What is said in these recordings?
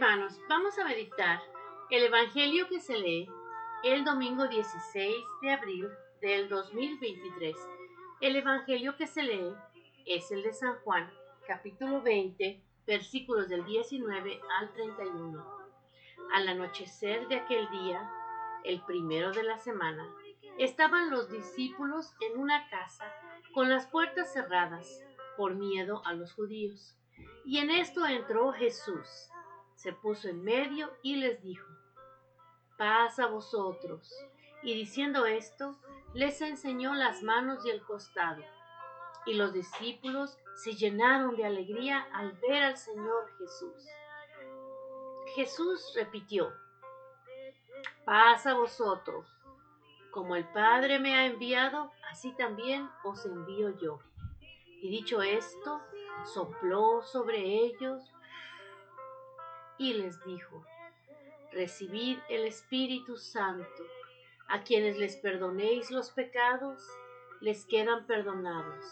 Hermanos, vamos a meditar el Evangelio que se lee el domingo 16 de abril del 2023. El Evangelio que se lee es el de San Juan, capítulo 20, versículos del 19 al 31. Al anochecer de aquel día, el primero de la semana, estaban los discípulos en una casa con las puertas cerradas por miedo a los judíos. Y en esto entró Jesús se puso en medio y les dijo, paz a vosotros. Y diciendo esto, les enseñó las manos y el costado. Y los discípulos se llenaron de alegría al ver al Señor Jesús. Jesús repitió, paz a vosotros. Como el Padre me ha enviado, así también os envío yo. Y dicho esto, sopló sobre ellos y les dijo, Recibid el Espíritu Santo. A quienes les perdonéis los pecados, les quedan perdonados.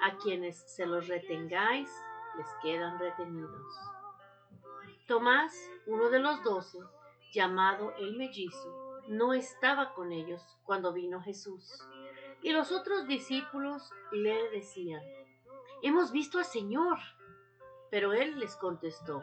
A quienes se los retengáis, les quedan retenidos. Tomás, uno de los doce, llamado el mellizo, no estaba con ellos cuando vino Jesús. Y los otros discípulos le decían, Hemos visto al Señor. Pero él les contestó,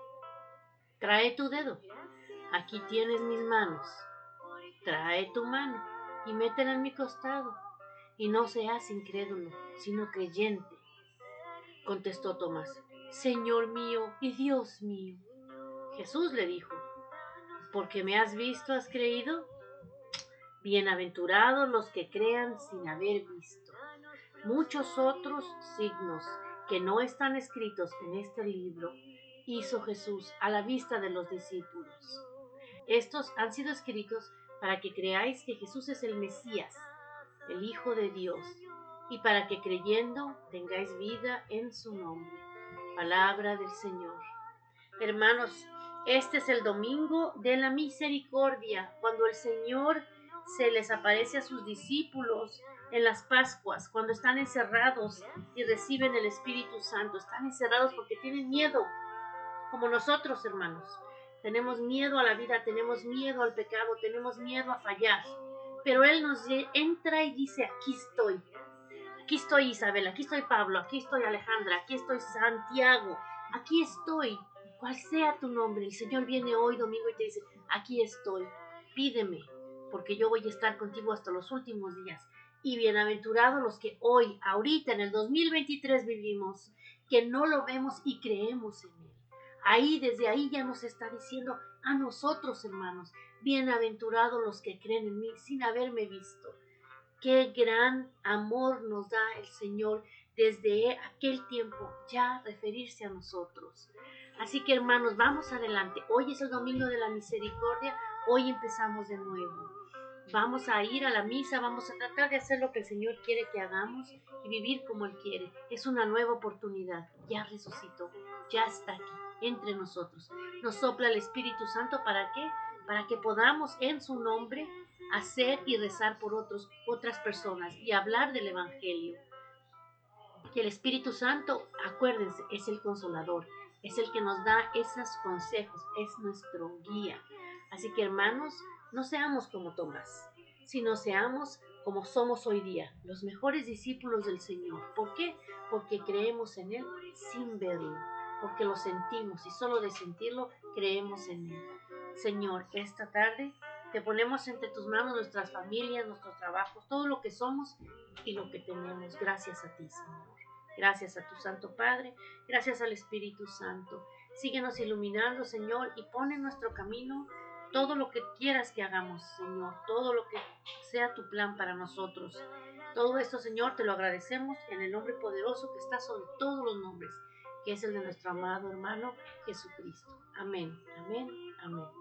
Trae tu dedo. Aquí tienes mis manos. Trae tu mano y métela en mi costado. Y no seas incrédulo, sino creyente. Contestó Tomás, Señor mío y Dios mío. Jesús le dijo, porque me has visto, has creído. Bienaventurados los que crean sin haber visto. Muchos otros signos que no están escritos en este libro hizo Jesús a la vista de los discípulos. Estos han sido escritos para que creáis que Jesús es el Mesías, el Hijo de Dios, y para que creyendo tengáis vida en su nombre. Palabra del Señor. Hermanos, este es el domingo de la misericordia, cuando el Señor se les aparece a sus discípulos en las Pascuas, cuando están encerrados y reciben el Espíritu Santo. Están encerrados porque tienen miedo, como nosotros, hermanos. Tenemos miedo a la vida, tenemos miedo al pecado, tenemos miedo a fallar. Pero Él nos entra y dice, aquí estoy. Aquí estoy Isabel, aquí estoy Pablo, aquí estoy Alejandra, aquí estoy Santiago, aquí estoy. Cual sea tu nombre, el Señor viene hoy domingo y te dice, aquí estoy, pídeme, porque yo voy a estar contigo hasta los últimos días. Y bienaventurados los que hoy, ahorita, en el 2023 vivimos, que no lo vemos y creemos en Él. Ahí, desde ahí ya nos está diciendo a nosotros, hermanos, bienaventurados los que creen en mí sin haberme visto. Qué gran amor nos da el Señor desde aquel tiempo ya referirse a nosotros. Así que hermanos, vamos adelante. Hoy es el domingo de la misericordia, hoy empezamos de nuevo. Vamos a ir a la misa, vamos a tratar de hacer lo que el Señor quiere que hagamos y vivir como Él quiere. Es una nueva oportunidad. Ya resucitó, ya está aquí entre nosotros. Nos sopla el Espíritu Santo para qué? Para que podamos en su nombre hacer y rezar por otros, otras personas y hablar del Evangelio. Que el Espíritu Santo, acuérdense, es el consolador, es el que nos da esos consejos, es nuestro guía. Así que hermanos, no seamos como Tomás, sino seamos como somos hoy día, los mejores discípulos del Señor. ¿Por qué? Porque creemos en Él sin verlo porque lo sentimos y solo de sentirlo creemos en Él. Señor, esta tarde te ponemos entre tus manos nuestras familias, nuestros trabajos, todo lo que somos y lo que tenemos. Gracias a ti, Señor. Gracias a tu Santo Padre, gracias al Espíritu Santo. Síguenos iluminando, Señor, y pon en nuestro camino todo lo que quieras que hagamos, Señor, todo lo que sea tu plan para nosotros. Todo esto, Señor, te lo agradecemos en el nombre poderoso que está sobre todos los nombres que es el de nuestro amado hermano Jesucristo. Amén, amén, amén.